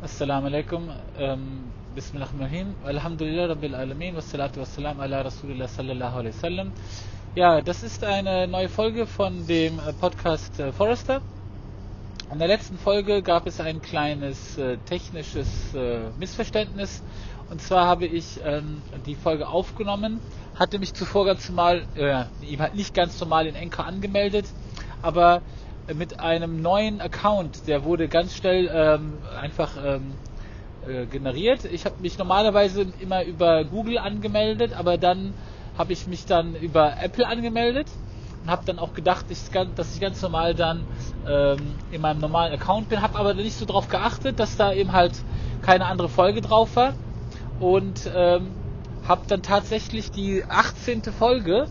Assalamu alaikum. Ähm, Bismillahirrahmanirrahim. Alhamdulillah Rabbil Alamin. Wassalatu wassalam ala Rasulillah sallallahu alaihi wasallam. Ja, das ist eine neue Folge von dem äh, Podcast äh, Forrester. In der letzten Folge gab es ein kleines äh, technisches äh, Missverständnis. Und zwar habe ich ähm, die Folge aufgenommen, hatte mich zuvor ganz normal, äh, nicht ganz normal in Enker angemeldet, aber mit einem neuen Account. Der wurde ganz schnell ähm, einfach ähm, äh, generiert. Ich habe mich normalerweise immer über Google angemeldet, aber dann habe ich mich dann über Apple angemeldet und habe dann auch gedacht, ich, dass ich ganz normal dann ähm, in meinem normalen Account bin, habe aber nicht so darauf geachtet, dass da eben halt keine andere Folge drauf war und ähm, habe dann tatsächlich die 18. Folge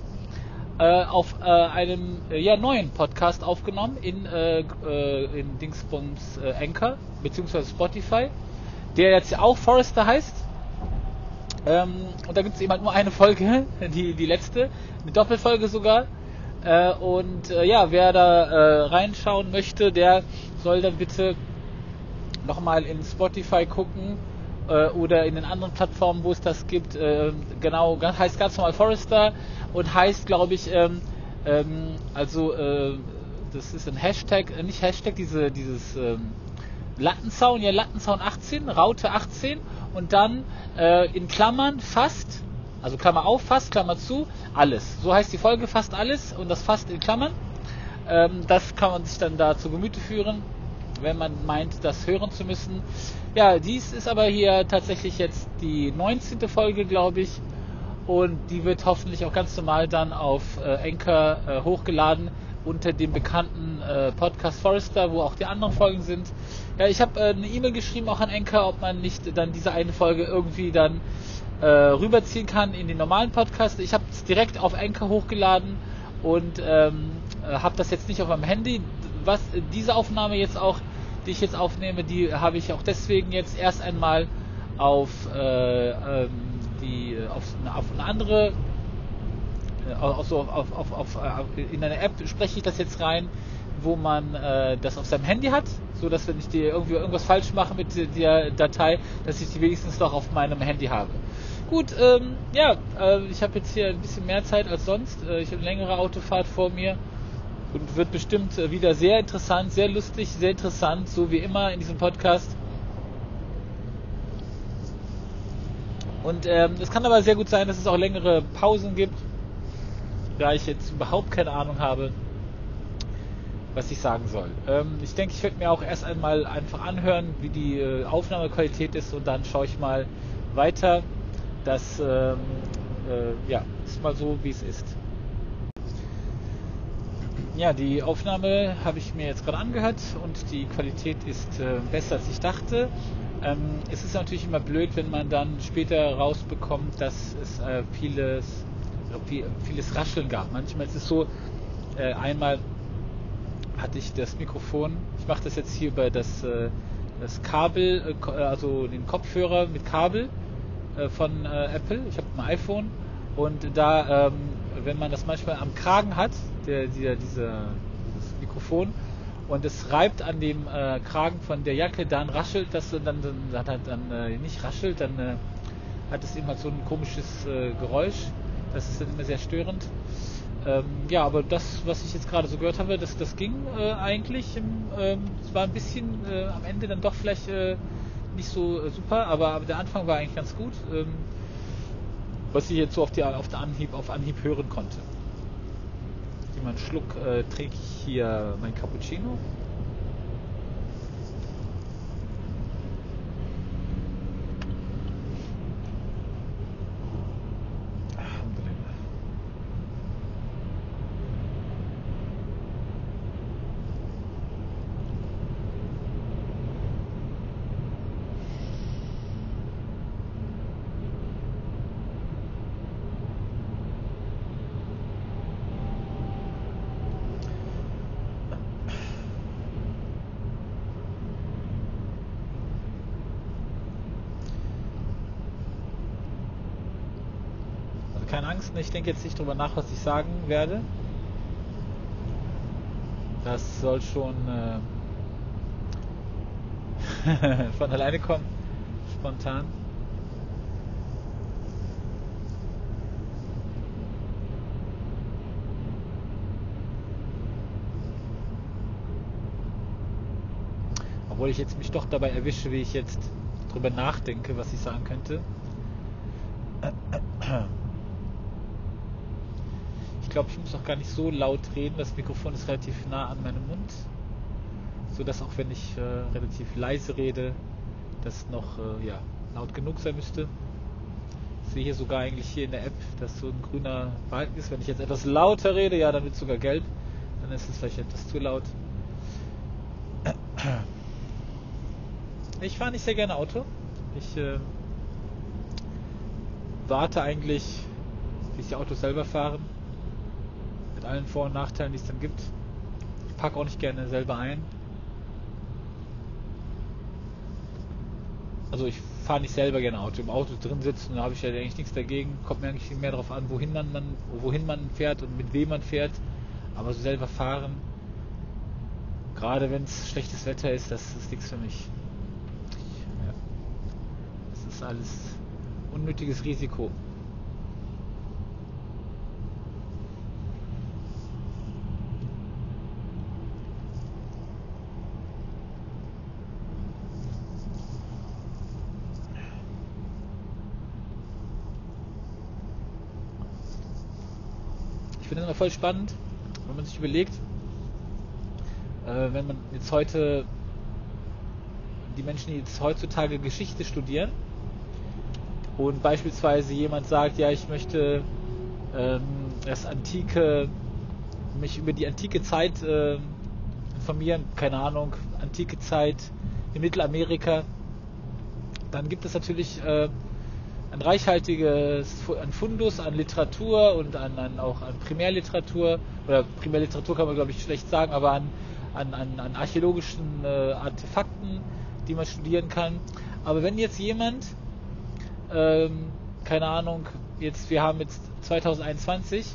äh, auf äh, einem äh, ja, neuen Podcast aufgenommen in, äh, äh, in Dingsbums Anchor beziehungsweise Spotify, der jetzt auch Forrester heißt. Ähm, und da gibt es eben halt nur eine Folge, die, die letzte, eine Doppelfolge sogar. Und ja, wer da reinschauen möchte, der soll dann bitte nochmal in Spotify gucken äh, oder in den anderen Plattformen, wo es das gibt. Äh, genau, heißt ganz normal Forrester und heißt, glaube ich, ähm, ähm, also äh, das ist ein Hashtag, äh, nicht Hashtag, diese, dieses ähm, Lattenzaun, ja Lattenzaun 18, Raute 18 und dann äh, in Klammern fast, also Klammer auf, fast, Klammer zu, alles. So heißt die Folge fast alles und das fast in Klammern. Ähm, das kann man sich dann da zu Gemüte führen, wenn man meint, das hören zu müssen. Ja, dies ist aber hier tatsächlich jetzt die 19. Folge, glaube ich und die wird hoffentlich auch ganz normal dann auf äh, Anchor äh, hochgeladen unter dem bekannten äh, Podcast Forrester, wo auch die anderen Folgen sind. Ja, ich habe äh, eine E-Mail geschrieben auch an Anchor, ob man nicht dann diese eine Folge irgendwie dann äh, rüberziehen kann in den normalen Podcast. Ich habe es direkt auf Anchor hochgeladen und ähm, äh, habe das jetzt nicht auf meinem Handy. Was diese Aufnahme jetzt auch, die ich jetzt aufnehme, die habe ich auch deswegen jetzt erst einmal auf äh, ähm, die äh, auf eine, auf eine andere also auf, auf, auf, äh, in eine App spreche ich das jetzt rein, wo man äh, das auf seinem Handy hat, so dass wenn ich dir irgendwie irgendwas falsch mache mit der Datei, dass ich die wenigstens noch auf meinem Handy habe. Gut, ähm, ja, äh, ich habe jetzt hier ein bisschen mehr Zeit als sonst. Äh, ich habe eine längere Autofahrt vor mir und wird bestimmt wieder sehr interessant, sehr lustig, sehr interessant, so wie immer in diesem Podcast. Und ähm, es kann aber sehr gut sein, dass es auch längere Pausen gibt, da ich jetzt überhaupt keine Ahnung habe, was ich sagen soll. Ähm, ich denke, ich werde mir auch erst einmal einfach anhören, wie die äh, Aufnahmequalität ist und dann schaue ich mal weiter. Das ähm, äh, ja, ist mal so, wie es ist. Ja, die Aufnahme habe ich mir jetzt gerade angehört und die Qualität ist äh, besser als ich dachte. Ähm, es ist natürlich immer blöd, wenn man dann später rausbekommt, dass es äh, vieles, äh, vieles Rascheln gab. Manchmal ist es so, äh, einmal hatte ich das Mikrofon, ich mache das jetzt hier über das, äh, das Kabel, äh, also den Kopfhörer mit Kabel von Apple. Ich habe ein iPhone und da, ähm, wenn man das manchmal am Kragen hat, der, der, dieser, dieses Mikrofon, und es reibt an dem äh, Kragen von der Jacke, dann raschelt das und dann, dann er dann äh, nicht raschelt, dann äh, hat es immer so ein komisches äh, Geräusch. Das ist dann immer sehr störend. Ähm, ja, aber das, was ich jetzt gerade so gehört habe, das, das ging äh, eigentlich. Ähm, es war ein bisschen äh, am Ende dann doch vielleicht nicht so super, aber, aber, der Anfang war eigentlich ganz gut, ähm, was ich jetzt so auf, die, auf, Anhieb, auf Anhieb hören konnte einen Schluck äh, trinke ich hier mein Cappuccino. Angst, ich denke jetzt nicht drüber nach, was ich sagen werde. Das soll schon. Äh von alleine kommen. Spontan. Obwohl ich jetzt mich doch dabei erwische, wie ich jetzt drüber nachdenke, was ich sagen könnte. Ich glaube, ich muss auch gar nicht so laut reden. Das Mikrofon ist relativ nah an meinem Mund. So dass auch wenn ich äh, relativ leise rede, das noch äh, ja, laut genug sein müsste. Ich sehe hier sogar eigentlich hier in der App, dass so ein grüner Balken ist. Wenn ich jetzt etwas lauter rede, ja, dann wird es sogar gelb. Dann ist es vielleicht etwas zu laut. Ich fahre nicht sehr gerne Auto. Ich äh, warte eigentlich, bis die Autos selber fahren. Allen Vor- und Nachteilen, die es dann gibt. Ich packe auch nicht gerne selber ein. Also ich fahre nicht selber gerne Auto. Im Auto drin sitzen, da habe ich ja eigentlich nichts dagegen. Kommt mir eigentlich viel mehr darauf an, wohin man, man, wohin man fährt und mit wem man fährt. Aber so selber fahren, gerade wenn es schlechtes Wetter ist, das ist nichts für mich ist alles unnötiges Risiko. Ich finde es immer voll spannend, wenn man sich überlegt, äh, wenn man jetzt heute die Menschen, die jetzt heutzutage Geschichte studieren, und beispielsweise jemand sagt, ja, ich möchte ähm, das antike, mich über die antike Zeit äh, informieren, keine Ahnung, antike Zeit in Mittelamerika, dann gibt es natürlich äh, ein reichhaltiges ein Fundus an Literatur und an, an, auch an Primärliteratur, oder Primärliteratur kann man glaube ich schlecht sagen, aber an, an, an, archäologischen äh, Artefakten, die man studieren kann. Aber wenn jetzt jemand ähm, keine Ahnung, jetzt, wir haben jetzt 2021,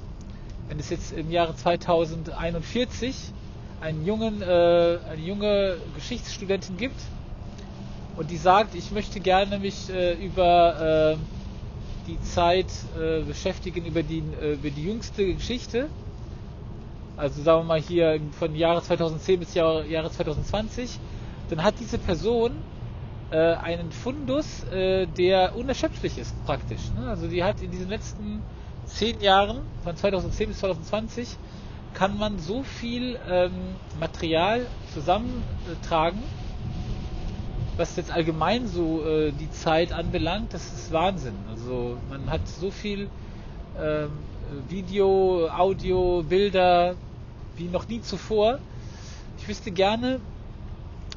wenn es jetzt im Jahre 2041 einen jungen, äh, eine junge Geschichtsstudentin gibt und die sagt, ich möchte gerne mich äh, über äh, die Zeit äh, beschäftigen, über die, äh, über die jüngste Geschichte, also sagen wir mal hier von Jahre 2010 bis Jahre, Jahre 2020, dann hat diese Person äh, einen Fundus, äh, der unerschöpflich ist praktisch. Ne? Also die hat in diesen letzten zehn Jahren, von 2010 bis 2020, kann man so viel ähm, Material zusammentragen, was jetzt allgemein so äh, die Zeit anbelangt, das ist Wahnsinn. Also man hat so viel ähm, Video, Audio, Bilder wie noch nie zuvor. Ich wüsste gerne,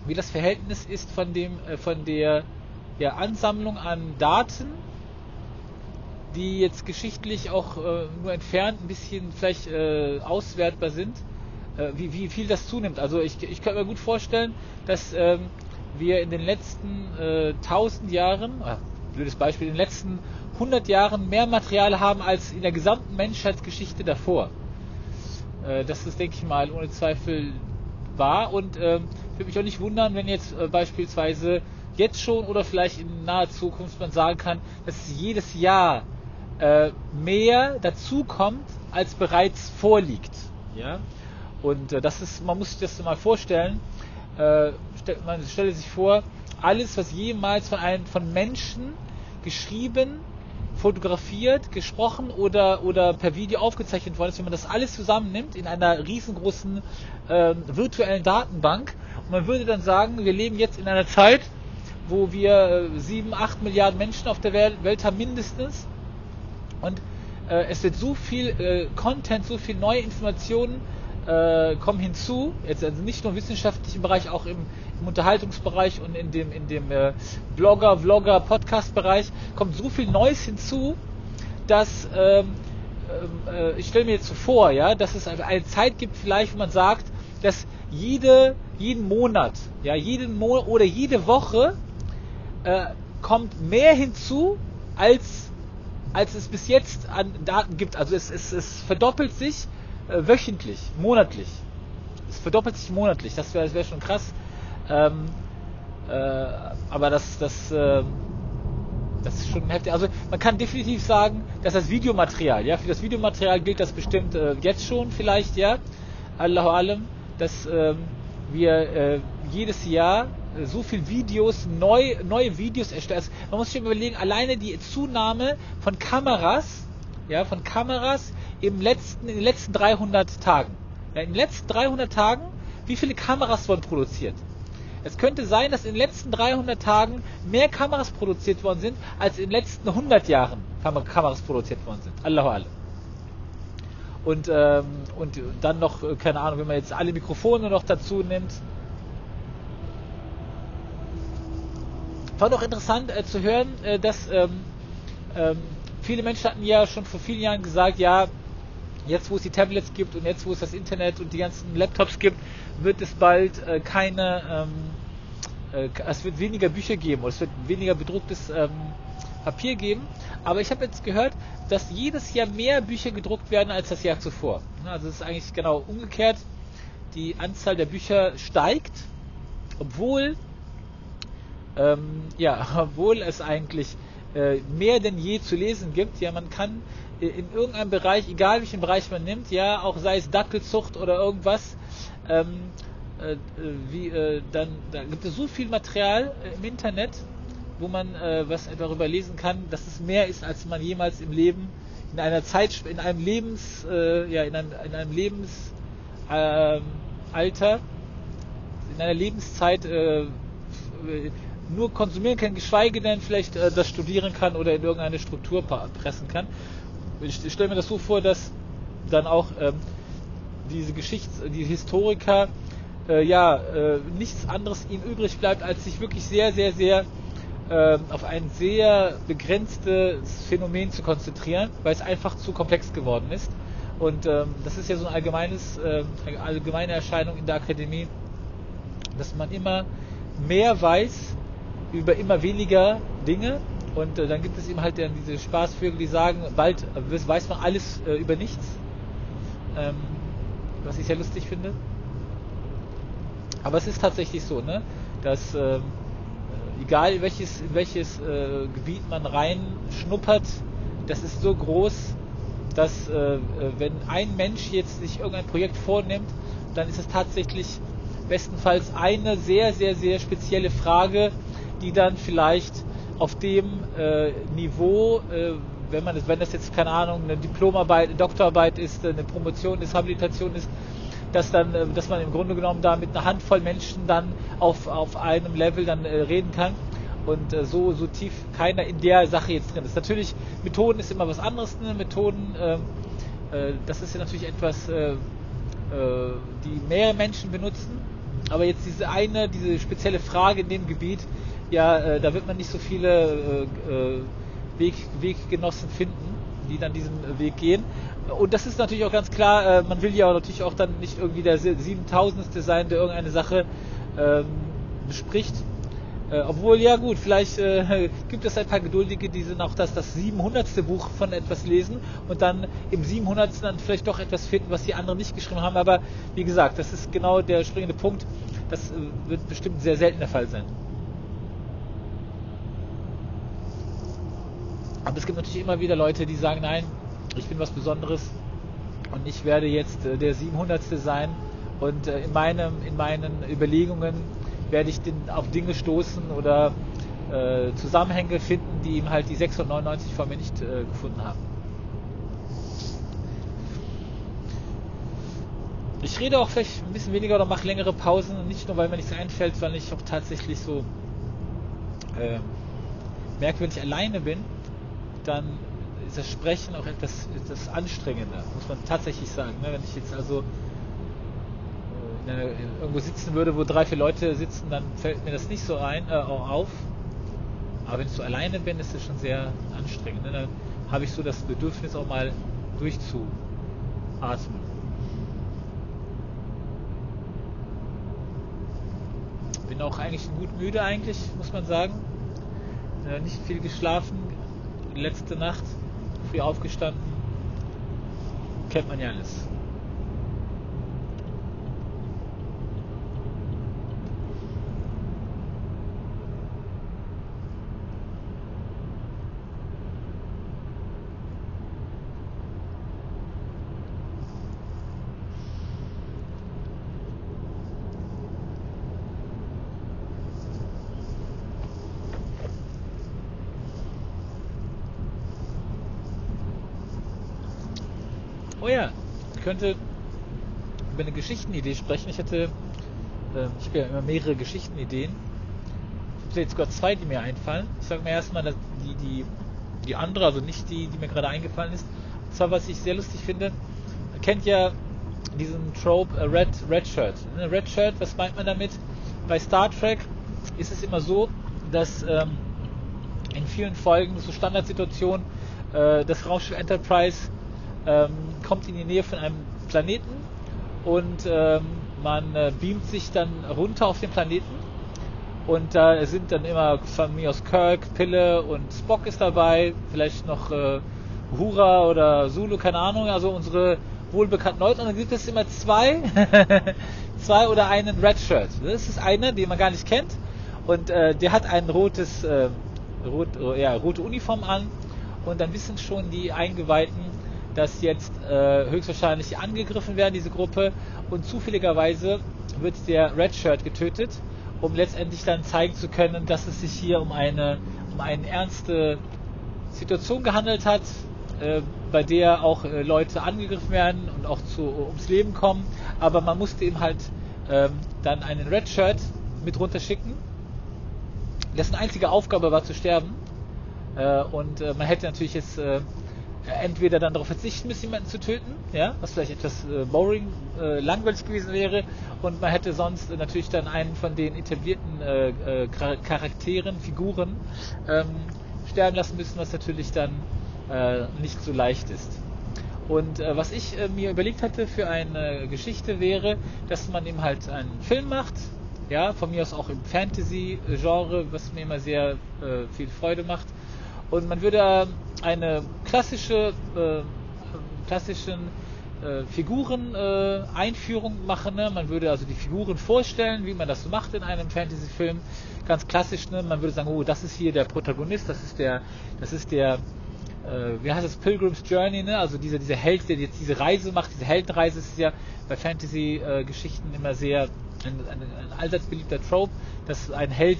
wie das Verhältnis ist von dem äh, von der ja, Ansammlung an Daten, die jetzt geschichtlich auch äh, nur entfernt ein bisschen vielleicht äh, auswertbar sind, äh, wie, wie viel das zunimmt. Also ich, ich kann mir gut vorstellen, dass ähm, wir in den letzten äh, 1000 Jahren, ah, blödes Beispiel, in den letzten 100 Jahren mehr Material haben als in der gesamten Menschheitsgeschichte davor. Äh, das ist, denke ich mal, ohne Zweifel wahr und ähm, würde mich auch nicht wundern, wenn jetzt äh, beispielsweise jetzt schon oder vielleicht in naher Zukunft man sagen kann, dass jedes Jahr äh, mehr dazukommt, als bereits vorliegt. Ja? Und äh, das ist, man muss sich das mal vorstellen, äh, man stelle sich vor, alles, was jemals von einem von Menschen geschrieben, fotografiert, gesprochen oder, oder per Video aufgezeichnet worden ist, wenn man das alles zusammennimmt in einer riesengroßen äh, virtuellen Datenbank und man würde dann sagen, wir leben jetzt in einer Zeit, wo wir äh, 7, 8 Milliarden Menschen auf der Welt, Welt haben mindestens. Und äh, es wird so viel äh, Content, so viel neue Informationen äh, kommen hinzu, jetzt also nicht nur im wissenschaftlichen Bereich, auch im, im Unterhaltungsbereich und in dem, in dem äh, Blogger, Vlogger, Podcast-Bereich kommt so viel Neues hinzu, dass ähm, äh, ich stelle mir jetzt so vor, ja, dass es eine Zeit gibt, vielleicht, wo man sagt, dass jede, jeden Monat, ja, jeden Monat oder jede Woche äh, kommt mehr hinzu, als, als es bis jetzt an Daten gibt. Also es, es, es verdoppelt sich wöchentlich, monatlich. Es verdoppelt sich monatlich, das wäre wär schon krass. Ähm, Äh, aber das, das, äh, das ist schon heftig. Also man kann definitiv sagen, dass das Videomaterial, ja, für das Videomaterial gilt das bestimmt äh, jetzt schon vielleicht, ja, Allahu Alam, dass ähm, wir äh, jedes Jahr äh, so viel Videos, neu, neue Videos erstellen. Also man muss sich überlegen, alleine die Zunahme von Kameras, ja, von Kameras im letzten, in den letzten 300 Tagen. In den letzten 300 Tagen, wie viele Kameras wurden produziert? Es könnte sein, dass in den letzten 300 Tagen mehr Kameras produziert worden sind, als in den letzten 100 Jahren Kameras produziert worden sind. Allahu Allah. Und, ähm, und dann noch, äh, keine Ahnung, wenn man jetzt alle Mikrofone noch dazu nimmt. War doch interessant äh, zu hören, äh, dass ähm, ähm, viele Menschen hatten ja schon vor vielen Jahren gesagt, ja, jetzt wo es die Tablets gibt und jetzt wo es das Internet und die ganzen Laptops gibt, wird es bald äh, keine, ähm, äh, es wird weniger Bücher geben oder es wird weniger bedrucktes ähm, Papier geben. Aber ich habe jetzt gehört, dass jedes Jahr mehr Bücher gedruckt werden als das Jahr zuvor. Also es ist eigentlich genau umgekehrt. Die Anzahl der Bücher steigt, obwohl ähm, ja, obwohl es eigentlich äh, mehr denn je zu lesen gibt. Ja, man kann in irgendeinem Bereich, egal welchen Bereich man nimmt, ja, auch sei es Dackelzucht oder irgendwas, ähm, äh, wie, äh, dann da gibt es so viel Material äh, im Internet, wo man äh, was darüber lesen kann, dass es mehr ist, als man jemals im Leben in einer Zeit, in einem Lebens, ja, in einem, in einem Lebensalter, ähm, in einer Lebenszeit nur konsumieren kann, geschweige denn vielleicht äh, das studieren kann oder in irgendeine Struktur pressen kann. Ich, stelle mir das so vor, dass dann auch ähm, diese Geschichts-, die Historiker äh, ja äh, nichts anderes ihnen übrig bleibt, als sich wirklich sehr, sehr, sehr äh, auf ein sehr begrenztes Phänomen zu konzentrieren, weil es einfach zu komplex geworden ist. Und ähm, das ist ja so ein allgemeines, äh, eine allgemeine Erscheinung in der Akademie, dass man immer mehr weiß über immer weniger Dinge und äh, dann gibt es eben halt dann diese Spaßvögel, die sagen, bald äh, weiß man alles äh, über nichts, ähm, was ich sehr lustig finde. Aber es ist tatsächlich so, ne, dass ähm, egal in welches, in welches äh, Gebiet man reinschnuppert, das ist so groß, dass äh, äh, wenn ein Mensch jetzt sich irgendein Projekt vornimmt, dann ist es tatsächlich bestenfalls eine sehr, sehr, sehr spezielle Frage, die dann vielleicht auf dem äh, Niveau, äh, wenn man wenn das jetzt keine Ahnung eine Diplomarbeit, eine Doktorarbeit ist, eine Promotion ist, Habilitation ist, dass dann, äh, dass man im Grunde genommen da mit einer Handvoll Menschen dann auf, auf einem Level dann äh, reden kann und äh, so so tief keiner in der Sache jetzt drin ist. Natürlich Methoden ist immer was anderes, ne? Methoden, ähm, äh, das ist ja natürlich etwas, äh, äh, die mehrere Menschen benutzen, aber jetzt diese eine, diese spezielle Frage in dem Gebiet, ja, äh, da wird man nicht so viele äh, äh, Weg, Weggenossen finden, die dann diesen Weg gehen. Und das ist natürlich auch ganz klar, äh, man will ja natürlich auch dann nicht irgendwie der 7000. sein, der irgendeine Sache ähm, bespricht. Äh, obwohl, ja gut, vielleicht äh, gibt es ein paar Geduldige, die sind auch das, das 700. Buch von etwas lesen und dann im 700. dann vielleicht doch etwas finden, was die anderen nicht geschrieben haben. Aber wie gesagt, das ist genau der springende Punkt. Das äh, wird bestimmt sehr selten der Fall sein. Aber es gibt natürlich immer wieder Leute, die sagen, nein, ich bin was Besonderes und ich werde jetzt äh, der 700. sein und äh, in, meinem, in meinen Überlegungen werde ich auf Dinge stoßen oder äh, Zusammenhänge finden, die ihm halt die 699 vor mir nicht äh, gefunden haben. Ich rede auch vielleicht ein bisschen weniger oder mache längere Pausen, nicht nur weil mir nichts einfällt, weil ich auch tatsächlich so äh, merkwürdig alleine bin dann ist das Sprechen auch etwas, etwas anstrengender, muss man tatsächlich sagen. Ne? Wenn ich jetzt also einer, irgendwo sitzen würde, wo drei, vier Leute sitzen, dann fällt mir das nicht so ein, äh, auf. Aber wenn ich so alleine bin, ist es schon sehr anstrengend. Ne? Dann habe ich so das Bedürfnis auch mal durchzuatmen. Bin auch eigentlich gut müde eigentlich, muss man sagen. Äh, nicht viel geschlafen, letzte Nacht früh aufgestanden. Kennt man ja alles. oh ja, ich könnte über eine Geschichtenidee sprechen. Ich hätte, äh, ich habe ja immer mehrere Geschichtenideen. Ich habe jetzt sogar zwei, die mir einfallen. Ich sage mir erstmal, die, die, die andere, also nicht die, die mir gerade eingefallen ist. Und zwar, was ich sehr lustig finde, man kennt ja diesen Trope äh, Red, Red Shirt. Ne, Red Shirt, was meint man damit? Bei Star Trek ist es immer so, dass ähm, in vielen Folgen so Standardsituationen äh, das Raumschiff Enterprise ähm, kommt in die Nähe von einem Planeten und ähm, man äh, beamt sich dann runter auf den Planeten und da sind dann immer von mir aus Kirk, Pille und Spock ist dabei, vielleicht noch äh, Hura oder Zulu, keine Ahnung, also unsere wohlbekannten Leute. Und dann gibt es immer zwei, zwei oder einen Redshirt. Das ist einer, den man gar nicht kennt. Und äh, der hat ein rotes, äh, rot, ja, rote Uniform an. Und dann wissen schon die Eingeweihten, dass jetzt äh, höchstwahrscheinlich angegriffen werden, diese Gruppe. Und zufälligerweise wird der Redshirt getötet, um letztendlich dann zeigen zu können, dass es sich hier um eine, um eine ernste Situation gehandelt hat, äh, bei der auch äh, Leute angegriffen werden und auch zu, ums Leben kommen, aber man musste ihm halt ähm, dann einen Redshirt mit runterschicken. Dessen einzige Aufgabe war zu sterben. Äh, und äh, man hätte natürlich jetzt äh, entweder dann darauf verzichten müssen, jemanden zu töten, ja, was vielleicht etwas äh, boring, äh, langweilig gewesen wäre, und man hätte sonst äh, natürlich dann einen von den etablierten äh, äh, Charakteren, Figuren ähm, sterben lassen müssen, was natürlich dann äh, nicht so leicht ist. Und äh, was ich äh, mir überlegt hatte für eine Geschichte wäre, dass man eben halt einen Film macht, ja, von mir aus auch im Fantasy-Genre, was mir immer sehr äh, viel Freude macht. Und man würde eine klassische, äh, klassischen äh, Figuren-Einführung äh, machen. Ne? Man würde also die Figuren vorstellen, wie man das so macht in einem Fantasy-Film. Ganz klassisch. Ne? Man würde sagen, oh, das ist hier der Protagonist, das ist der, das ist der, äh, wie heißt das, Pilgrim's Journey, ne? Also dieser, dieser Held, der jetzt diese Reise macht, diese Heldenreise ist ja bei Fantasy-Geschichten immer sehr ein, ein, ein allseits beliebter Trope, dass ein Held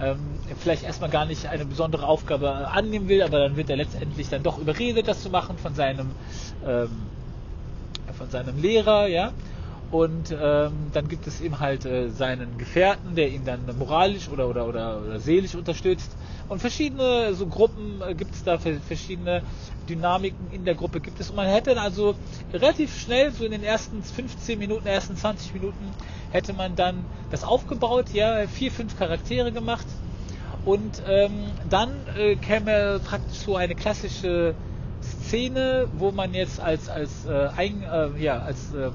ähm, vielleicht erstmal gar nicht eine besondere Aufgabe annehmen will, aber dann wird er letztendlich dann doch überredet, das zu machen von seinem ähm, von seinem Lehrer, ja. Und ähm, dann gibt es eben halt äh, seinen Gefährten, der ihn dann moralisch oder, oder, oder, oder seelisch unterstützt. Und verschiedene so Gruppen äh, gibt es da, verschiedene Dynamiken in der Gruppe gibt es. Und man hätte also relativ schnell, so in den ersten 15 Minuten, ersten 20 Minuten, hätte man dann das aufgebaut, ja, vier, fünf Charaktere gemacht. Und ähm, dann äh, käme praktisch so eine klassische Szene, wo man jetzt als als äh, ein, äh, ja als ähm,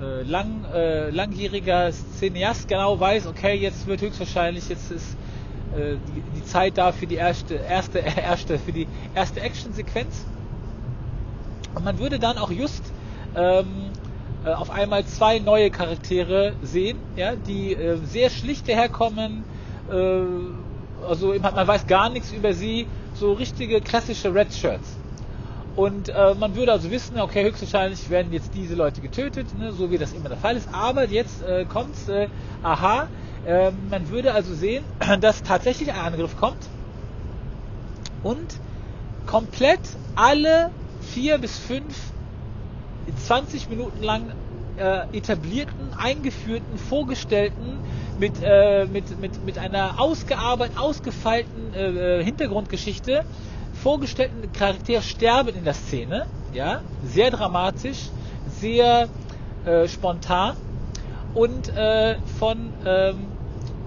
äh, lang, äh, langjähriger Cineast genau weiß, okay, jetzt wird höchstwahrscheinlich, jetzt ist äh, die, die, Zeit da für die erste, erste, erste, für die erste Action-Sequenz. Und man würde dann auch just ähm, äh, auf einmal zwei neue Charaktere sehen, ja, die äh, sehr schlicht daherkommen, äh, also man weiß gar nichts über sie, so richtige klassische Red Shirts. Und äh, man würde also wissen, okay, höchstwahrscheinlich werden jetzt diese Leute getötet, ne, so wie das immer der Fall ist. Aber jetzt äh, kommt's, äh, aha, äh, man würde also sehen, dass tatsächlich ein Angriff kommt und komplett alle vier bis fünf 20 Minuten lang äh, etablierten, eingeführten, vorgestellten, mit, äh, mit, mit, mit einer ausgearbeiteten, ausgefeilten äh, äh Hintergrundgeschichte vorgestellten Charaktere sterben in der Szene, ja, sehr dramatisch, sehr äh, spontan und äh, von ähm,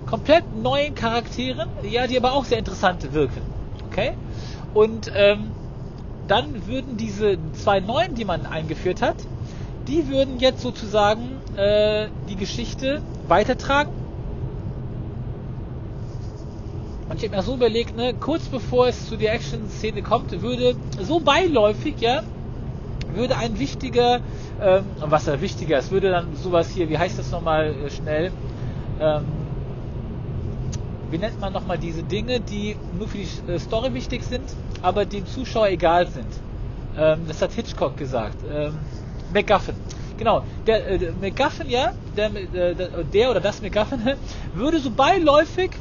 komplett neuen Charakteren, ja, die aber auch sehr interessant wirken, okay? Und ähm, dann würden diese zwei neuen, die man eingeführt hat, die würden jetzt sozusagen äh, die Geschichte weitertragen Und ich habe mir so überlegt, ne, kurz bevor es zu der Action-Szene kommt, würde so beiläufig, ja, würde ein wichtiger, ähm, was da wichtiger ist, würde dann sowas hier, wie heißt das nochmal äh, schnell, ähm, wie nennt man nochmal diese Dinge, die nur für die äh, Story wichtig sind, aber dem Zuschauer egal sind. Ähm, das hat Hitchcock gesagt. Ähm, MacGuffin. Genau, der, äh, MacGuffin, ja, der, äh, der oder das MacGuffin würde so beiläufig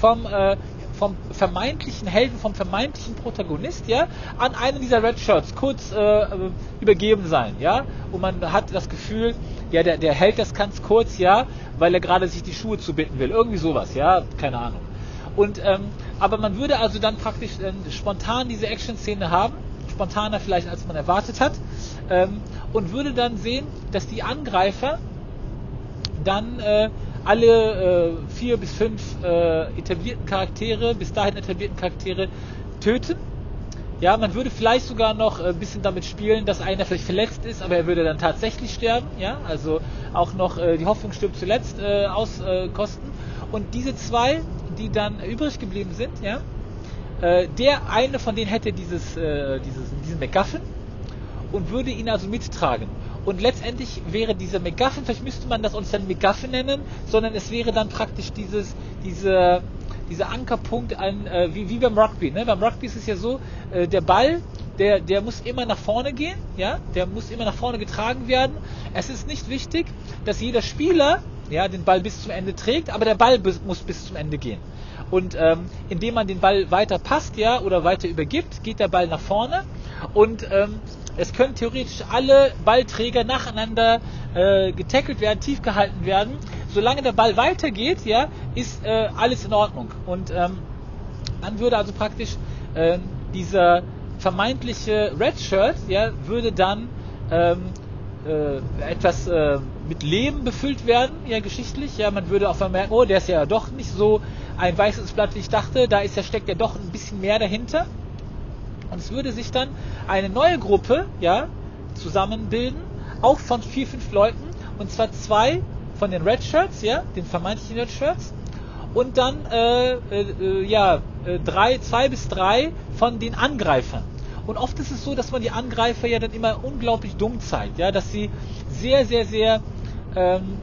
vom, äh, vom vermeintlichen Helden, vom vermeintlichen Protagonist, ja, an einen dieser Red Shirts kurz äh, übergeben sein, ja. Und man hat das Gefühl, ja, der, der hält das ganz kurz, ja, weil er gerade sich die Schuhe zubinden will. Irgendwie sowas, ja, keine Ahnung. Und ähm, aber man würde also dann praktisch äh, spontan diese Action-Szene haben, spontaner vielleicht als man erwartet hat, ähm, und würde dann sehen, dass die Angreifer dann äh, alle äh, vier bis fünf äh, etablierten Charaktere, bis dahin etablierten Charaktere töten. Ja, man würde vielleicht sogar noch ein bisschen damit spielen, dass einer vielleicht verletzt ist, aber er würde dann tatsächlich sterben. Ja, also auch noch äh, die Hoffnung stirbt zuletzt äh, auskosten. Und diese zwei, die dann übrig geblieben sind, ja, äh, der eine von denen hätte dieses, äh, dieses, diesen MacGuffin und würde ihn also mittragen. Und letztendlich wäre dieser MacGuffin, vielleicht müsste man das uns dann MacGuffin nennen, sondern es wäre dann praktisch dieses, diese, dieser Ankerpunkt an, äh, wie, wie beim Rugby. Ne? Beim Rugby ist es ja so, äh, der Ball, der, der muss immer nach vorne gehen, ja, der muss immer nach vorne getragen werden. Es ist nicht wichtig, dass jeder Spieler ja, den Ball bis zum Ende trägt, aber der Ball bis, muss bis zum Ende gehen. Und ähm, indem man den Ball weiter passt, ja, oder weiter übergibt, geht der Ball nach vorne und ähm, es können theoretisch alle Ballträger nacheinander äh, getackelt werden, tief gehalten werden. Solange der Ball weitergeht, ja, ist äh, alles in Ordnung. Und ähm, dann würde also praktisch äh, dieser vermeintliche Red Shirt, ja, würde dann ähm, äh, etwas äh, mit Leben befüllt werden, ja, geschichtlich. Ja, man würde auch vermerken, oh, der ist ja doch nicht so ein weißes Blatt, wie ich dachte. Da ist ja, steckt ja doch ein bisschen mehr dahinter. Und es würde sich dann eine neue Gruppe ja, zusammenbilden, auch von vier, fünf Leuten, und zwar zwei von den Red Shirts, ja, den vermeintlichen Red Shirts, und dann äh, äh, ja, äh, drei, zwei bis drei von den Angreifern. Und oft ist es so, dass man die Angreifer ja dann immer unglaublich dumm zeigt, ja, dass sie sehr, sehr, sehr ähm,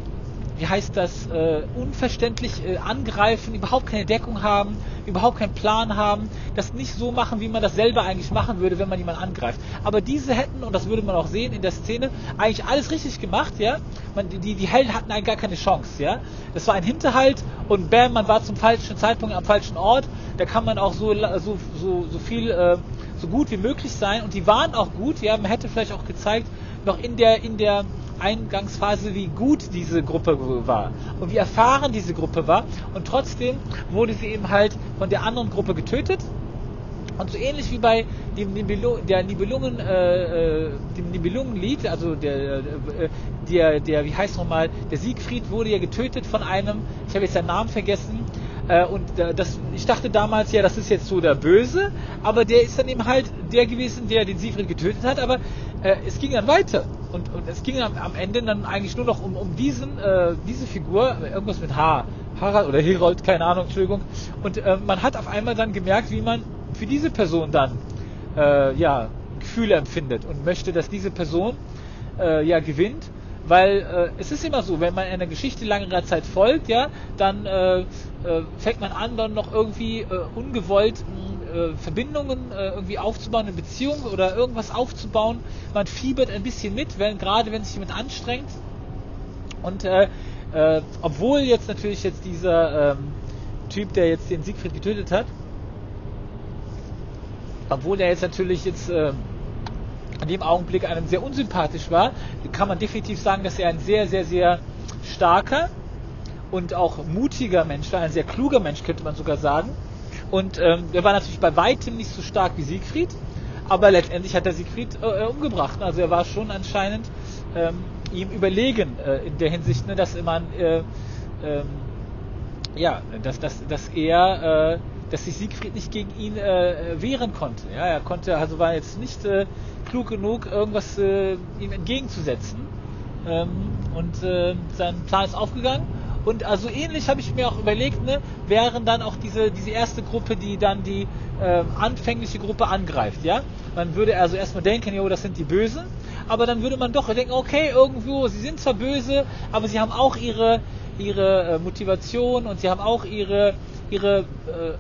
wie heißt das, äh, unverständlich äh, angreifen, überhaupt keine Deckung haben, überhaupt keinen Plan haben, das nicht so machen, wie man das selber eigentlich machen würde, wenn man jemanden angreift. Aber diese hätten, und das würde man auch sehen in der Szene, eigentlich alles richtig gemacht, ja. Man, die, die Helden hatten eigentlich gar keine Chance, ja. Das war ein Hinterhalt und bam, man war zum falschen Zeitpunkt am falschen Ort. Da kann man auch so, so, so, so viel, äh, so gut wie möglich sein. Und die waren auch gut, ja. Man hätte vielleicht auch gezeigt, noch in der, in der, Eingangsphase, wie gut diese Gruppe war und wie erfahren diese Gruppe war. Und trotzdem wurde sie eben halt von der anderen Gruppe getötet. Und so ähnlich wie bei dem Nibelu der Nibelungen, äh, äh, dem Nibelungenlied, also der, äh, der, der, wie heißt nochmal, der Siegfried wurde ja getötet von einem, ich habe jetzt seinen Namen vergessen, äh, und das, ich dachte damals, ja, das ist jetzt so der Böse, aber der ist dann eben halt der gewesen, der den Siegfried getötet hat, aber äh, es ging dann weiter. Und, und es ging am, am Ende dann eigentlich nur noch um, um diesen, äh, diese Figur, irgendwas mit H, Harald oder Herold, keine Ahnung, Entschuldigung. Und äh, man hat auf einmal dann gemerkt, wie man für diese Person dann äh, ja, Gefühle empfindet und möchte, dass diese Person äh, ja gewinnt. Weil äh, es ist immer so, wenn man einer Geschichte lange Zeit folgt, ja, dann äh, äh, fängt man an, dann noch irgendwie äh, ungewollt äh, Verbindungen äh, irgendwie aufzubauen, eine Beziehung oder irgendwas aufzubauen. Man fiebert ein bisschen mit, wenn, gerade wenn sich jemand anstrengt. Und äh, äh, obwohl jetzt natürlich jetzt dieser ähm, Typ, der jetzt den Siegfried getötet hat, obwohl der jetzt natürlich jetzt äh, in dem Augenblick einem sehr unsympathisch war, kann man definitiv sagen, dass er ein sehr, sehr, sehr starker und auch mutiger Mensch ein sehr kluger Mensch, könnte man sogar sagen. Und ähm, er war natürlich bei weitem nicht so stark wie Siegfried, aber letztendlich hat er Siegfried äh, äh, umgebracht. Also er war schon anscheinend ähm, ihm überlegen äh, in der Hinsicht, ne, dass man äh, ähm, ja, dass, dass, dass er, äh, dass sich Siegfried nicht gegen ihn äh, wehren konnte. Ja, er konnte, also war jetzt nicht äh, klug genug, irgendwas äh, ihm entgegenzusetzen. Ähm, und äh, sein Plan ist aufgegangen und also ähnlich habe ich mir auch überlegt, ne, wären dann auch diese, diese erste Gruppe, die dann die äh, anfängliche Gruppe angreift, ja. Man würde also erstmal denken, jo, das sind die Bösen, aber dann würde man doch denken, okay, irgendwo, sie sind zwar böse, aber sie haben auch ihre, ihre äh, Motivation und sie haben auch ihre, ihre äh,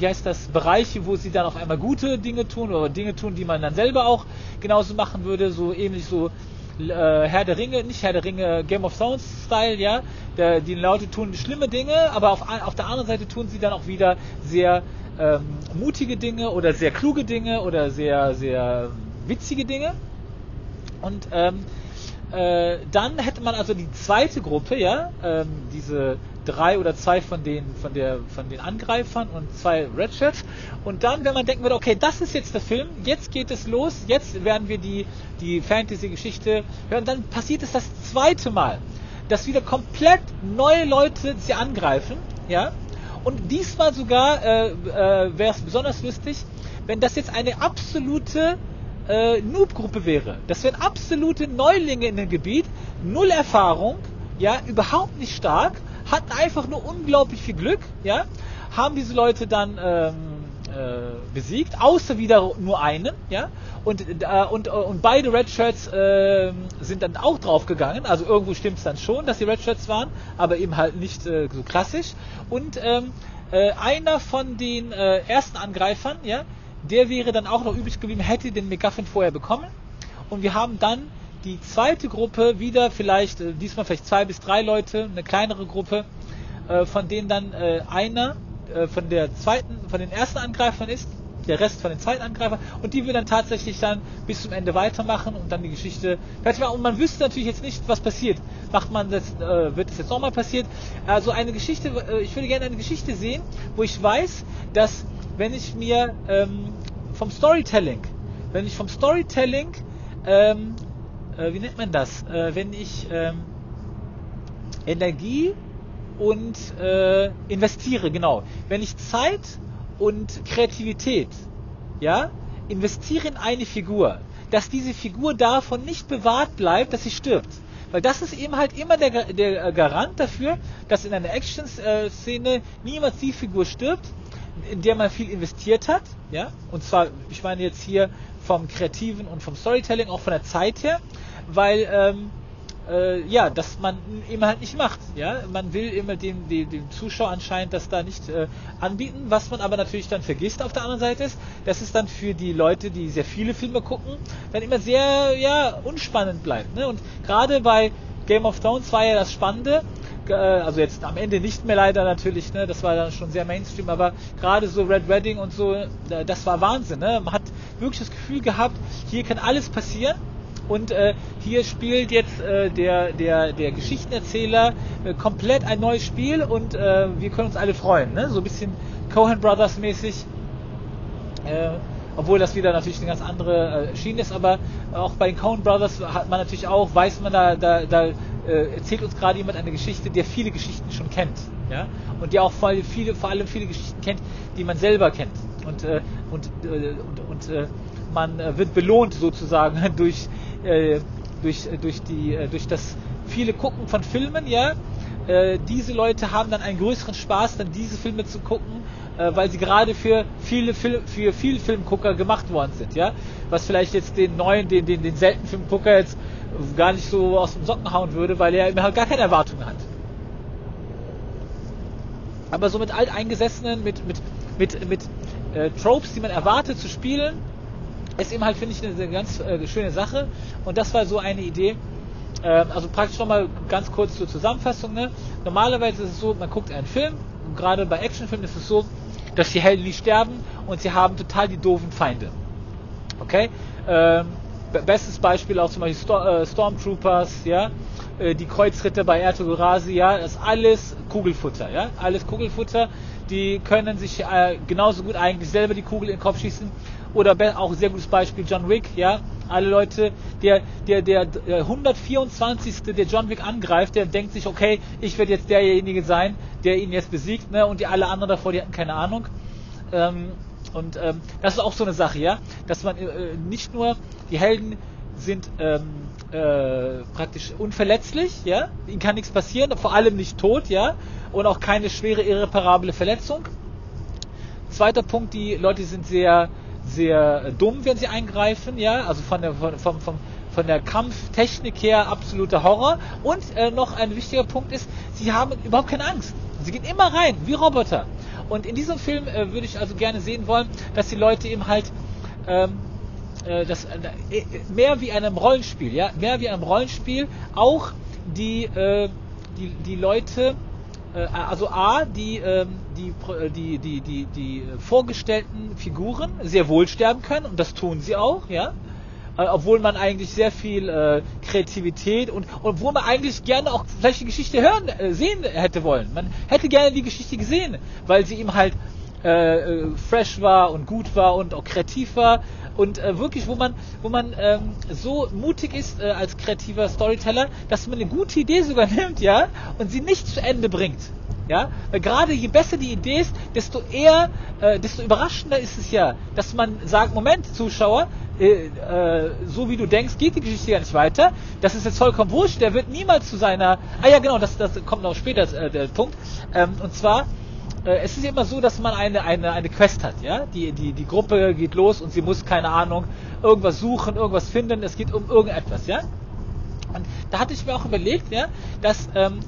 wie heißt das, Bereiche, wo sie dann auf einmal gute Dinge tun oder Dinge tun, die man dann selber auch genauso machen würde, so ähnlich so äh, Herr der Ringe, nicht Herr der Ringe, Game of Thrones Style, ja. Der, die Leute tun schlimme Dinge, aber auf, auf der anderen Seite tun sie dann auch wieder sehr ähm, mutige Dinge oder sehr kluge Dinge oder sehr, sehr witzige Dinge. Und ähm, äh, dann hätte man also die zweite Gruppe, ja, ähm, diese drei oder zwei von den, von der, von den Angreifern und zwei Redshirts. Und dann, wenn man denken würde, okay, das ist jetzt der Film, jetzt geht es los, jetzt werden wir die, die Fantasy-Geschichte hören, dann passiert es das zweite Mal, dass wieder komplett neue Leute sie angreifen, ja. Und diesmal sogar äh, äh, wäre es besonders lustig, wenn das jetzt eine absolute äh, Noob-Gruppe wäre. Das wären absolute Neulinge in dem Gebiet, null Erfahrung, ja, überhaupt nicht stark, hatten einfach nur unglaublich viel Glück, ja, haben diese Leute dann ähm, äh, besiegt, außer wieder nur einen, ja, und, äh, und, äh, und beide Redshirts äh, sind dann auch draufgegangen, also irgendwo stimmt es dann schon, dass die Redshirts waren, aber eben halt nicht äh, so klassisch. Und ähm, äh, einer von den ersten Angreifern, ja, der wäre dann auch noch übrig geblieben, hätte den McGuffin vorher bekommen. Und wir haben dann die zweite Gruppe wieder vielleicht, äh, diesmal vielleicht zwei bis drei Leute, eine kleinere Gruppe, äh, von denen dann äh, einer von der zweiten, von den ersten Angreifern ist, der Rest von den zweiten Angreifern und die will dann tatsächlich dann bis zum Ende weitermachen und dann die Geschichte fertig. Und man wüsste natürlich jetzt nicht, was passiert. Macht man das, äh, wird das jetzt nochmal passiert? Also eine Geschichte, äh, ich würde gerne eine Geschichte sehen, wo ich weiß, dass wenn ich mir ähm, vom Storytelling, wenn ich vom Storytelling, ähm, äh, wie nennt man das, äh, wenn ich ähm, Energie und äh, investiere, genau, wenn ich Zeit und Kreativität, ja, investiere in eine Figur, dass diese Figur davon nicht bewahrt bleibt, dass sie stirbt. Weil das ist eben halt immer der, der Garant dafür, dass in einer Action-Szene niemals die Figur stirbt, in der man viel investiert hat, ja, und zwar, ich meine jetzt hier vom Kreativen und vom Storytelling, auch von der Zeit her, weil ähm, äh, ja, dass man eben halt nicht macht, ja, man will immer dem, dem, dem Zuschauer anscheinend das da nicht äh, anbieten, was man aber natürlich dann vergisst auf der anderen Seite ist, dass es dann für die Leute, die sehr viele Filme gucken, dann immer sehr, ja, unspannend bleibt, ne, und gerade bei Game of Thrones war ja das Spannende, äh, also jetzt am Ende nicht mehr leider natürlich, ne, das war dann schon sehr Mainstream, aber gerade so Red Wedding und so, äh, das war Wahnsinn, ne? Man hat wirklich das Gefühl gehabt, hier kann alles passieren und äh, hier spielt jetzt äh, der, der, der Geschichtenerzähler äh, komplett ein neues Spiel und äh, wir können uns alle freuen, ne? So ein bisschen Cohen Brothers mäßig. Äh, obwohl das wieder natürlich eine ganz andere äh, Schiene ist, aber auch bei den Coen Brothers hat man natürlich auch, weiß man, da, da, da äh, erzählt uns gerade jemand eine Geschichte, der viele Geschichten schon kennt, ja, und der auch vor, viele, vor allem viele Geschichten kennt, die man selber kennt und äh, und äh, und, und äh, man äh, wird belohnt sozusagen durch äh, durch durch die äh, durch das viele gucken von Filmen, ja. Äh, diese Leute haben dann einen größeren Spaß, dann diese Filme zu gucken, äh, weil sie gerade für viele Film, für viele Filmgucker gemacht worden sind, ja. Was vielleicht jetzt den neuen, den, den, den seltenen Filmgucker jetzt gar nicht so aus dem Socken hauen würde, weil er halt gar keine Erwartungen hat. Aber so mit alteingesessenen, mit, mit, mit, mit äh, Tropes, die man erwartet zu spielen, ist eben halt, finde ich, eine, ganz äh, schöne Sache. Und das war so eine Idee. Äh, also praktisch nochmal ganz kurz zur Zusammenfassung. Ne? Normalerweise ist es so, man guckt einen Film, und gerade bei Actionfilmen ist es so, dass die Helden nie sterben und sie haben total die doofen Feinde. Okay? Ähm, bestes Beispiel auch zum Beispiel Stor äh, Stormtroopers, ja, äh, die Kreuzritter bei Ertogorasi, ja, das ist alles Kugelfutter, ja, alles Kugelfutter. Die können sich äh, genauso gut eigentlich selber die Kugel in den Kopf schießen. Oder auch ein sehr gutes Beispiel John Wick, ja, alle Leute, der, der, der, der 124. der John Wick angreift, der denkt sich, okay, ich werde jetzt derjenige sein, der ihn jetzt besiegt, ne, und die alle anderen davor, die hatten keine Ahnung. Ähm, und ähm, das ist auch so eine Sache, ja, dass man äh, nicht nur die Helden sind ähm, äh, praktisch unverletzlich, ja, ihnen kann nichts passieren, vor allem nicht tot, ja, und auch keine schwere irreparable Verletzung. Zweiter Punkt, die Leute sind sehr sehr dumm, wenn sie eingreifen, ja, also von der von, von, von, von der Kampftechnik her absoluter Horror. Und äh, noch ein wichtiger Punkt ist, sie haben überhaupt keine Angst. Sie gehen immer rein, wie Roboter. Und in diesem Film äh, würde ich also gerne sehen wollen, dass die Leute eben halt ähm, äh, das äh, mehr wie einem Rollenspiel, ja, mehr wie einem Rollenspiel auch die äh, die die Leute also A, die, ähm, die, die, die, die, die vorgestellten Figuren sehr wohl sterben können und das tun sie auch, ja. Äh, obwohl man eigentlich sehr viel äh, Kreativität und, und obwohl man eigentlich gerne auch vielleicht die Geschichte hören, äh, sehen hätte wollen. Man hätte gerne die Geschichte gesehen, weil sie ihm halt äh, äh, fresh war und gut war und auch kreativ war und äh, wirklich, wo man, wo man ähm, so mutig ist äh, als kreativer Storyteller, dass man eine gute Idee sogar nimmt, ja, und sie nicht zu Ende bringt. Ja, weil gerade je besser die Idee ist, desto eher, äh, desto überraschender ist es ja, dass man sagt, Moment, Zuschauer, äh, äh, so wie du denkst, geht die Geschichte ja nicht weiter. Das ist jetzt vollkommen wurscht. Der wird niemals zu seiner. Ah ja, genau, das, das kommt noch später äh, der Punkt. Ähm, und zwar äh, es ist immer so, dass man eine, eine, eine Quest hat, ja. Die, die, die Gruppe geht los und sie muss, keine Ahnung, irgendwas suchen, irgendwas finden, es geht um irgendetwas, ja. Und da hatte ich mir auch überlegt, ja, dass, ähm,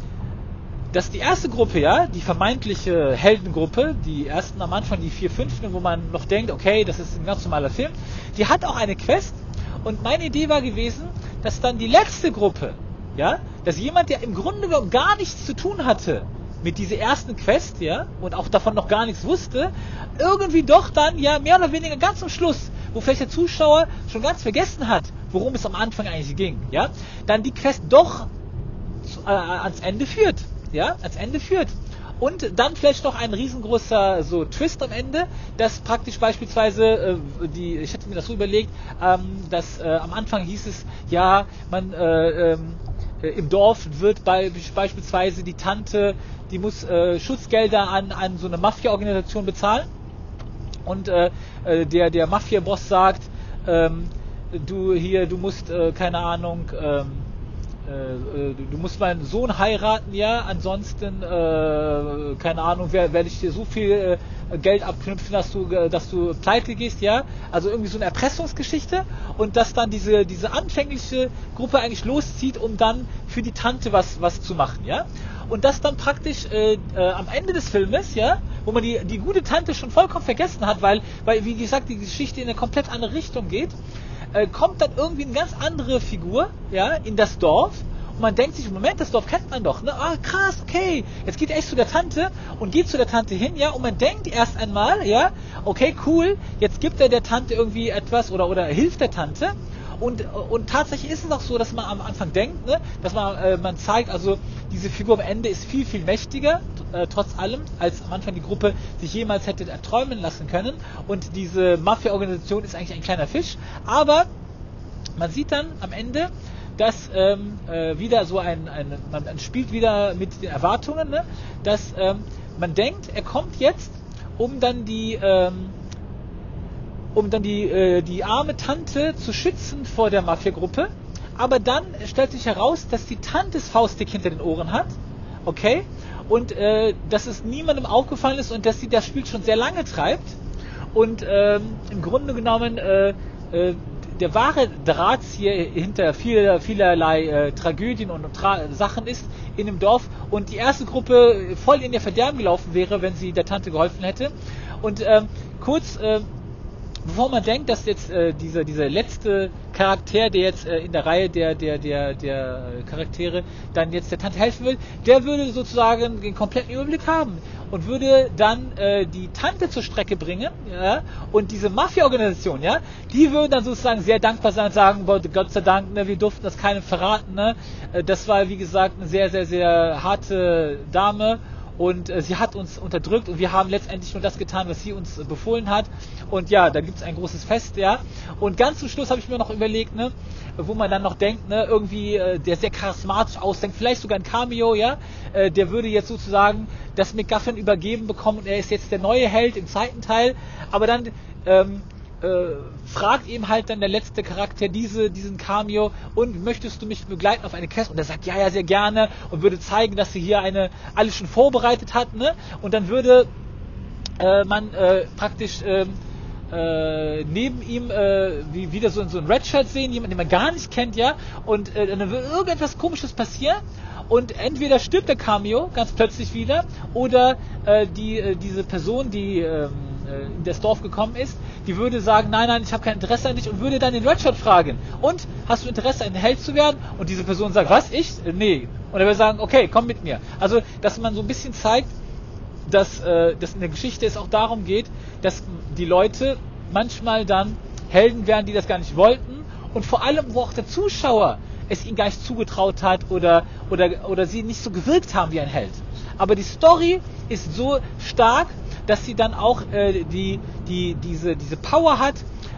dass die erste Gruppe, ja, die vermeintliche Heldengruppe, die ersten am Anfang, die vier, fünf, wo man noch denkt, okay, das ist ein ganz normaler Film, die hat auch eine Quest. Und meine Idee war gewesen, dass dann die letzte Gruppe, ja, dass jemand, der im Grunde gar nichts zu tun hatte, mit dieser ersten Quest, ja, und auch davon noch gar nichts wusste, irgendwie doch dann, ja, mehr oder weniger ganz am Schluss, wo vielleicht der Zuschauer schon ganz vergessen hat, worum es am Anfang eigentlich ging, ja, dann die Quest doch zu, äh, ans Ende führt, ja, ans Ende führt. Und dann vielleicht noch ein riesengroßer so Twist am Ende, dass praktisch beispielsweise äh, die, ich hätte mir das so überlegt, ähm, dass äh, am Anfang hieß es, ja, man äh, ähm, äh, im Dorf wird bei, beispielsweise die Tante, die muss äh, Schutzgelder an, an so eine Mafia-Organisation bezahlen. Und äh, äh, der, der Mafia-Boss sagt, ähm, du hier, du musst, äh, keine Ahnung, ähm, äh, äh, du musst meinen Sohn heiraten, ja, ansonsten, äh, keine Ahnung, werde ich dir so viel äh, Geld abknüpfen, dass du, äh, dass du pleite gehst, ja. Also irgendwie so eine Erpressungsgeschichte und dass dann diese, diese anfängliche Gruppe eigentlich loszieht, um dann für die Tante was, was zu machen, ja. Und das dann praktisch äh, äh, am Ende des Filmes, ja, wo man die, die gute Tante schon vollkommen vergessen hat, weil, weil, wie gesagt, die Geschichte in eine komplett andere Richtung geht, äh, kommt dann irgendwie eine ganz andere Figur, ja, in das Dorf. Und man denkt sich, Moment, das Dorf kennt man doch, ne? Ah, krass, okay. Jetzt geht er echt zu der Tante und geht zu der Tante hin, ja, und man denkt erst einmal, ja, okay, cool, jetzt gibt er der Tante irgendwie etwas oder, oder hilft der Tante. Und, und tatsächlich ist es auch so, dass man am Anfang denkt, ne, dass man, äh, man zeigt, also diese Figur am Ende ist viel, viel mächtiger, äh, trotz allem, als am Anfang die Gruppe sich jemals hätte erträumen lassen können. Und diese Mafia-Organisation ist eigentlich ein kleiner Fisch. Aber man sieht dann am Ende, dass ähm, äh, wieder so ein, ein man, man, spielt wieder mit den Erwartungen, ne? dass ähm, man denkt, er kommt jetzt, um dann die ähm, um dann die, äh, die arme Tante zu schützen vor der Mafia-Gruppe. Aber dann stellt sich heraus, dass die Tante das Faustdick hinter den Ohren hat. Okay? Und äh, dass es niemandem aufgefallen ist und dass sie das Spiel schon sehr lange treibt. Und ähm, im Grunde genommen äh, äh, der wahre Drahtzieher hinter vieler, vielerlei äh, Tragödien und Tra Sachen ist in dem Dorf und die erste Gruppe voll in ihr Verderben gelaufen wäre, wenn sie der Tante geholfen hätte. Und ähm, kurz äh, bevor man denkt, dass jetzt äh, dieser, dieser letzte Charakter, der jetzt äh, in der Reihe der, der, der, der Charaktere dann jetzt der Tante helfen will, der würde sozusagen den kompletten Überblick haben und würde dann äh, die Tante zur Strecke bringen, ja, und diese Mafia-Organisation, ja, die würden dann sozusagen sehr dankbar sein und sagen, Gott sei Dank, ne, wir durften das keinem verraten, ne, äh, das war wie gesagt eine sehr, sehr, sehr harte Dame und äh, sie hat uns unterdrückt und wir haben letztendlich nur das getan, was sie uns äh, befohlen hat. Und ja, da gibt's ein großes Fest, ja. Und ganz zum Schluss habe ich mir noch überlegt, ne, wo man dann noch denkt, ne, irgendwie, äh, der sehr charismatisch ausdenkt, vielleicht sogar ein Cameo, ja, äh, der würde jetzt sozusagen das McGuffin übergeben bekommen und er ist jetzt der neue Held im zweiten Teil. Aber dann ähm, äh, fragt ihm halt dann der letzte Charakter diese, diesen Cameo und möchtest du mich begleiten auf eine Quest? Und er sagt, ja, ja, sehr gerne und würde zeigen, dass sie hier eine alles schon vorbereitet hat, ne? Und dann würde äh, man äh, praktisch ähm, äh, neben ihm äh, wie, wieder so, so ein Redshirt sehen, jemand, den man gar nicht kennt, ja, und äh, dann wird irgendetwas komisches passieren und entweder stirbt der Cameo ganz plötzlich wieder oder äh, die, äh, diese Person, die ähm, äh, in das Dorf gekommen ist, die würde sagen, nein, nein, ich habe kein Interesse an dich und würde dann den Redshot fragen, und hast du Interesse, ein Held zu werden? Und diese Person sagt, was, ich? Äh, nee. Und er würde sagen, okay, komm mit mir. Also, dass man so ein bisschen zeigt, dass, äh, dass in der Geschichte es auch darum geht, dass die Leute manchmal dann Helden werden, die das gar nicht wollten und vor allem, wo auch der Zuschauer es ihnen gar nicht zugetraut hat oder, oder, oder sie nicht so gewirkt haben wie ein Held. Aber die Story ist so stark, dass sie dann auch äh, die, die, diese, diese Power hat,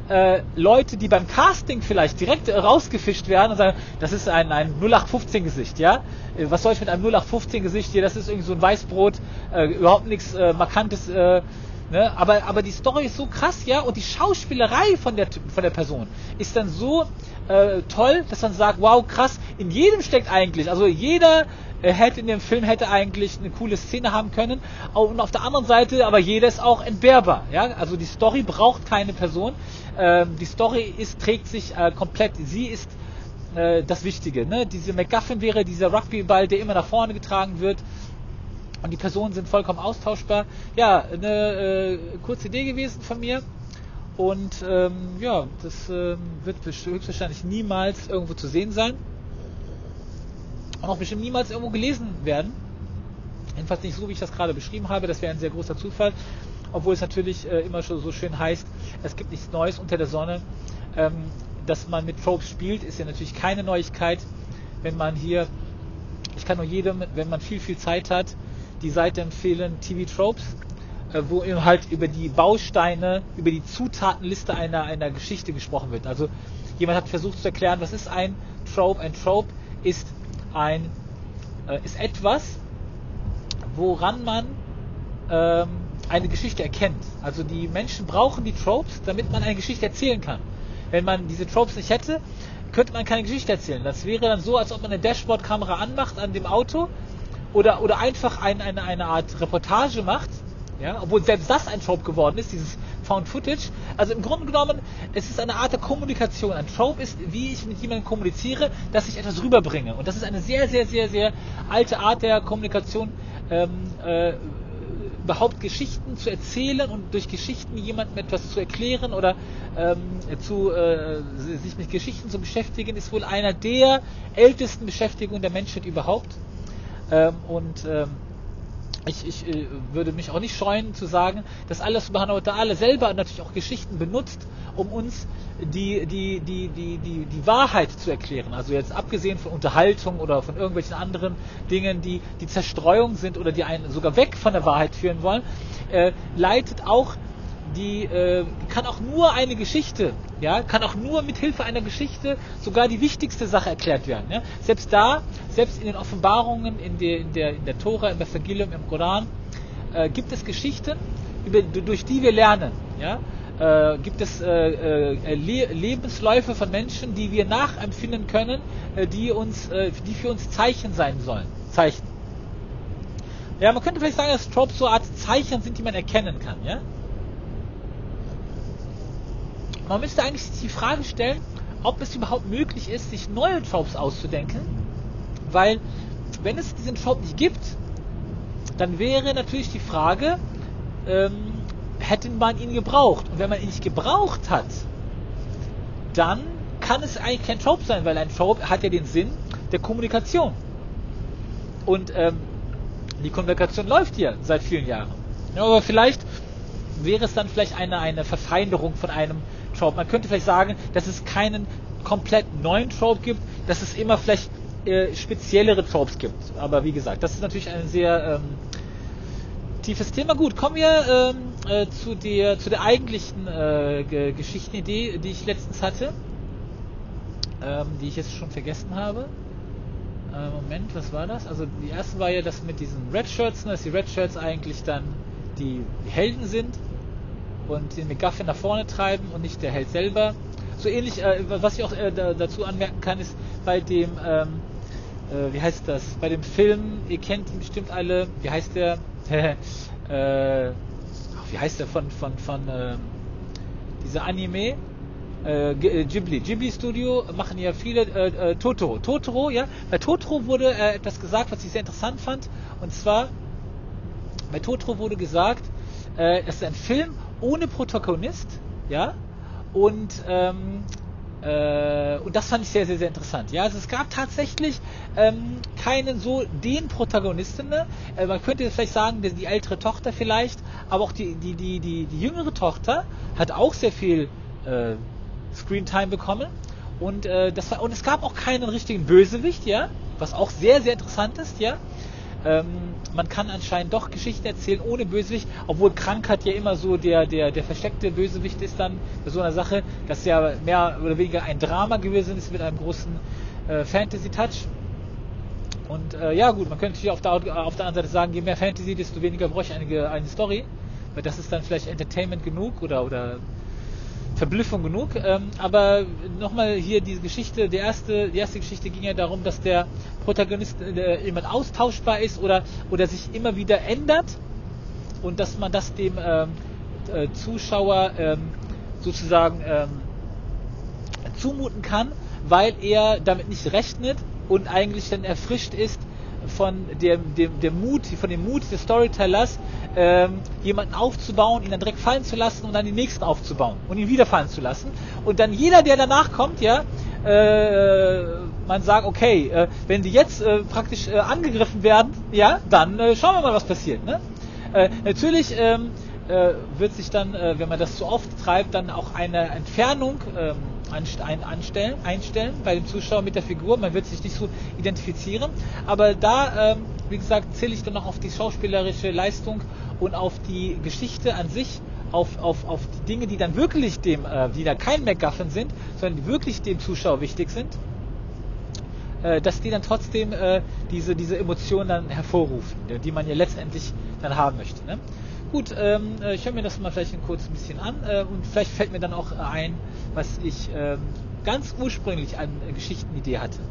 äh, Leute, die beim Casting vielleicht direkt rausgefischt werden und sagen, das ist ein, ein 0815-Gesicht, ja? Äh, was soll ich mit einem 0815-Gesicht hier? Das ist irgendwie so ein Weißbrot, äh, überhaupt nichts äh, Markantes. Äh, ne? aber, aber die Story ist so krass, ja? Und die Schauspielerei von der, von der Person ist dann so äh, toll, dass man sagt, wow, krass, in jedem steckt eigentlich, also jeder äh, hätte in dem Film hätte eigentlich eine coole Szene haben können. Und auf der anderen Seite, aber jeder ist auch entbehrbar. Ja? Also die Story braucht keine Person. Ähm, die Story ist, trägt sich äh, komplett. Sie ist äh, das Wichtige. Ne? Diese MacGuffin wäre dieser Rugbyball, der immer nach vorne getragen wird. Und die Personen sind vollkommen austauschbar. Ja, eine äh, kurze Idee gewesen von mir. Und ähm, ja, das ähm, wird höchstwahrscheinlich niemals irgendwo zu sehen sein und auch bestimmt niemals irgendwo gelesen werden. Jedenfalls nicht so, wie ich das gerade beschrieben habe. Das wäre ein sehr großer Zufall. Obwohl es natürlich äh, immer schon so schön heißt, es gibt nichts Neues unter der Sonne. Ähm, dass man mit Tropes spielt, ist ja natürlich keine Neuigkeit. Wenn man hier, ich kann nur jedem, wenn man viel, viel Zeit hat, die Seite empfehlen, TV Tropes, äh, wo eben halt über die Bausteine, über die Zutatenliste einer, einer Geschichte gesprochen wird. Also jemand hat versucht zu erklären, was ist ein Trope? Ein Trope ist ein, äh, ist etwas, woran man ähm, eine Geschichte erkennt. Also die Menschen brauchen die Tropes, damit man eine Geschichte erzählen kann. Wenn man diese Tropes nicht hätte, könnte man keine Geschichte erzählen. Das wäre dann so, als ob man eine Dashboard-Kamera anmacht an dem Auto oder, oder einfach ein, eine, eine Art Reportage macht, ja, obwohl selbst das ein Trope geworden ist, dieses Found Footage. Also im Grunde genommen, es ist eine Art der Kommunikation. Ein Trope ist, wie ich mit jemandem kommuniziere, dass ich etwas rüberbringe. Und das ist eine sehr, sehr, sehr, sehr alte Art der Kommunikation, ähm, äh, überhaupt Geschichten zu erzählen und durch Geschichten jemandem etwas zu erklären oder ähm, zu, äh, sich mit Geschichten zu beschäftigen, ist wohl einer der ältesten Beschäftigungen der Menschheit überhaupt. Ähm, und ähm, ich, ich äh, würde mich auch nicht scheuen zu sagen, dass Allah subhanahu wa ta'ala selber natürlich auch Geschichten benutzt, um uns die, die, die, die, die, die Wahrheit zu erklären. Also jetzt abgesehen von Unterhaltung oder von irgendwelchen anderen Dingen, die die Zerstreuung sind oder die einen sogar weg von der Wahrheit führen wollen, äh, leitet auch die äh, kann auch nur eine Geschichte, ja, kann auch nur mit Hilfe einer Geschichte sogar die wichtigste Sache erklärt werden. Ja. Selbst da, selbst in den Offenbarungen, in der, in der, in der Tora, im Evangelium, im Koran, äh, gibt es Geschichten, über, durch die wir lernen. Ja. Äh, gibt es äh, äh, Le Lebensläufe von Menschen, die wir nachempfinden können, äh, die uns, äh, die für uns Zeichen sein sollen. Zeichen. Ja, man könnte vielleicht sagen, dass Tropes so eine Art Zeichen sind, die man erkennen kann. Ja? Man müsste eigentlich die Frage stellen, ob es überhaupt möglich ist, sich neue Tropes auszudenken, weil wenn es diesen Trope nicht gibt, dann wäre natürlich die Frage, ähm, hätte man ihn gebraucht? Und wenn man ihn nicht gebraucht hat, dann kann es eigentlich kein Trope sein, weil ein Trope hat ja den Sinn der Kommunikation. Und ähm, die Kommunikation läuft ja seit vielen Jahren. Ja, aber vielleicht wäre es dann vielleicht eine, eine Verfeinerung von einem Trope. Man könnte vielleicht sagen, dass es keinen komplett neuen Trope gibt, dass es immer vielleicht äh, speziellere Tropes gibt. Aber wie gesagt, das ist natürlich ein sehr ähm, tiefes Thema. Gut, kommen wir ähm, äh, zu, der, zu der eigentlichen äh, Geschichtenidee, die ich letztens hatte, ähm, die ich jetzt schon vergessen habe. Äh, Moment, was war das? Also die erste war ja das mit diesen Red Shirts, ne, dass die Red Shirts eigentlich dann die, Helden sind und den McGuffin nach vorne treiben und nicht der Held selber. So ähnlich, äh, was ich auch äh, da, dazu anmerken kann, ist bei dem, ähm, äh, wie heißt das, bei dem Film, ihr kennt ihn bestimmt alle, wie heißt der, äh, wie heißt der von, von, von, äh, dieser Anime, äh, äh, Ghibli. Ghibli Studio machen ja viele äh, Totoro. Totoro, ja. Bei Totoro wurde etwas gesagt, was ich sehr interessant fand. Und zwar, bei Totoro wurde gesagt, äh, es ist ein Film ohne Protagonist, ja, und ähm, äh, und das fand ich sehr, sehr, sehr interessant. Ja, also es gab tatsächlich ähm, keinen so den Protagonisten. Ne? Äh, man könnte vielleicht sagen, die, die, ältere Tochter vielleicht, aber auch die, die, die, die, die jüngere Tochter hat auch sehr viel äh, Screentime bekommen. Und, äh, das war, und es gab auch keinen richtigen Bösewicht, ja, was auch sehr, sehr interessant ist, ja. Ähm, man kann anscheinend doch Geschichten erzählen ohne Bösewicht, obwohl Krankheit ja immer so der, der, der versteckte Bösewicht ist dann bei so einer Sache, das ja mehr oder weniger ein Drama gewesen ist mit einem großen äh, Fantasy-Touch. Und äh, ja gut, man könnte natürlich auf der, auf der anderen Seite sagen, je mehr Fantasy, desto weniger bräuchte ich eine, eine Story, weil das ist dann vielleicht Entertainment genug oder, oder Verblüffung genug. Ähm, aber nochmal hier diese Geschichte, die erste, die erste Geschichte ging ja darum, dass der Protagonist äh, jemand austauschbar ist oder, oder sich immer wieder ändert und dass man das dem ähm, äh, Zuschauer ähm, sozusagen ähm, zumuten kann, weil er damit nicht rechnet und eigentlich dann erfrischt ist von dem, dem, dem Mut, von dem Mut des Storytellers, ähm, jemanden aufzubauen, ihn dann direkt fallen zu lassen und dann den nächsten aufzubauen und ihn wieder fallen zu lassen. Und dann jeder, der danach kommt, ja, äh, man sagt, okay, äh, wenn die jetzt äh, praktisch äh, angegriffen werden, ja, dann äh, schauen wir mal, was passiert. Ne? Äh, natürlich ähm, äh, wird sich dann, äh, wenn man das zu oft treibt, dann auch eine Entfernung ähm, anstellen, einstellen bei dem Zuschauer mit der Figur. Man wird sich nicht so identifizieren. Aber da, ähm, wie gesagt, zähle ich dann noch auf die schauspielerische Leistung und auf die Geschichte an sich, auf, auf, auf die Dinge, die dann wirklich dem, äh, die da kein MacGuffin sind, sondern wirklich dem Zuschauer wichtig sind, äh, dass die dann trotzdem äh, diese, diese Emotionen dann hervorrufen, die man ja letztendlich dann haben möchte. Ne? Gut, ähm, äh, ich höre mir das mal vielleicht ein kurz ein bisschen an äh, und vielleicht fällt mir dann auch ein, was ich ähm, ganz ursprünglich an äh, Geschichtenidee hatte.